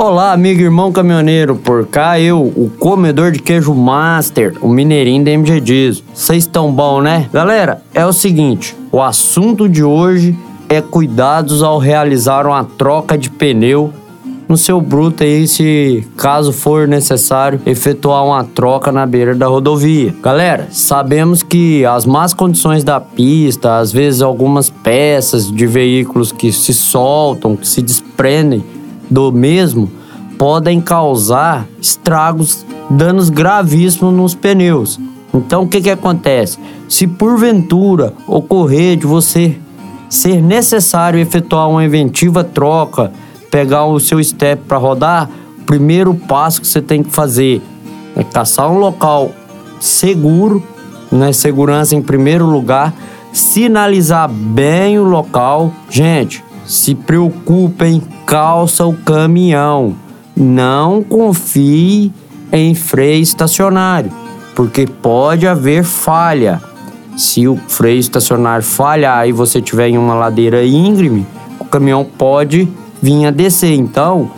Olá, amigo irmão caminhoneiro, por cá eu, o comedor de queijo master, o mineirinho da MG Diesel. Vocês estão bom, né? Galera, é o seguinte, o assunto de hoje é cuidados ao realizar uma troca de pneu no seu bruto aí, se caso for necessário efetuar uma troca na beira da rodovia. Galera, sabemos que as más condições da pista, às vezes algumas peças de veículos que se soltam, que se desprendem do mesmo, podem causar estragos, danos gravíssimos nos pneus. Então o que que acontece? Se porventura ocorrer de você ser necessário efetuar uma inventiva troca, pegar o seu step para rodar, o primeiro passo que você tem que fazer é caçar um local seguro, né? Segurança em primeiro lugar, sinalizar bem o local. Gente, se preocupem, calça o caminhão. Não confie em freio estacionário, porque pode haver falha. Se o freio estacionário falhar e você tiver em uma ladeira íngreme, o caminhão pode vir a descer. Então,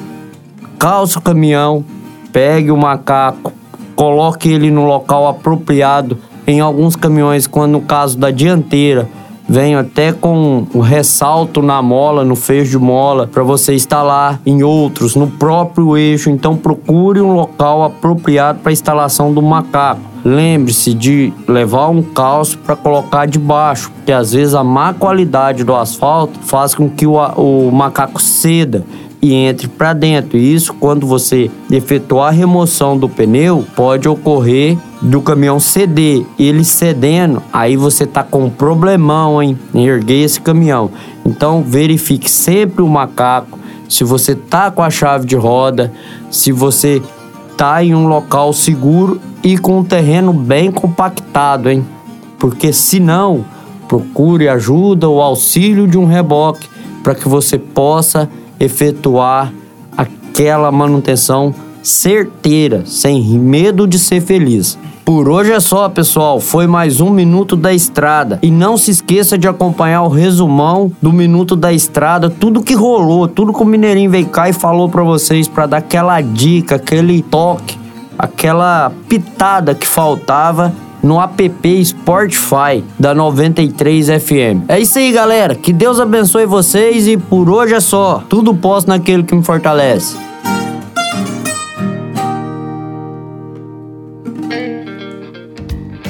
calça o caminhão, pegue o macaco, coloque ele no local apropriado. Em alguns caminhões, quando no caso da dianteira, vem até com o ressalto na mola, no fecho de mola, para você instalar em outros, no próprio eixo. Então procure um local apropriado para instalação do macaco. Lembre-se de levar um calço para colocar debaixo, porque às vezes a má qualidade do asfalto faz com que o, o macaco ceda e entre para dentro. E isso, quando você efetuar a remoção do pneu, pode ocorrer do caminhão ceder. Ele cedendo, aí você tá com um problemão, hein? Em erguer esse caminhão. Então, verifique sempre o macaco. Se você tá com a chave de roda, se você tá em um local seguro e com um terreno bem compactado, hein? Porque senão, procure ajuda ou auxílio de um reboque para que você possa efetuar aquela manutenção certeira, sem medo de ser feliz. Por hoje é só, pessoal. Foi mais um Minuto da Estrada. E não se esqueça de acompanhar o resumão do Minuto da Estrada, tudo que rolou, tudo que o Mineirinho veio cá e falou para vocês, para dar aquela dica, aquele toque, aquela pitada que faltava no app Spotify da 93 FM. É isso aí, galera. Que Deus abençoe vocês e por hoje é só. Tudo posso naquele que me fortalece.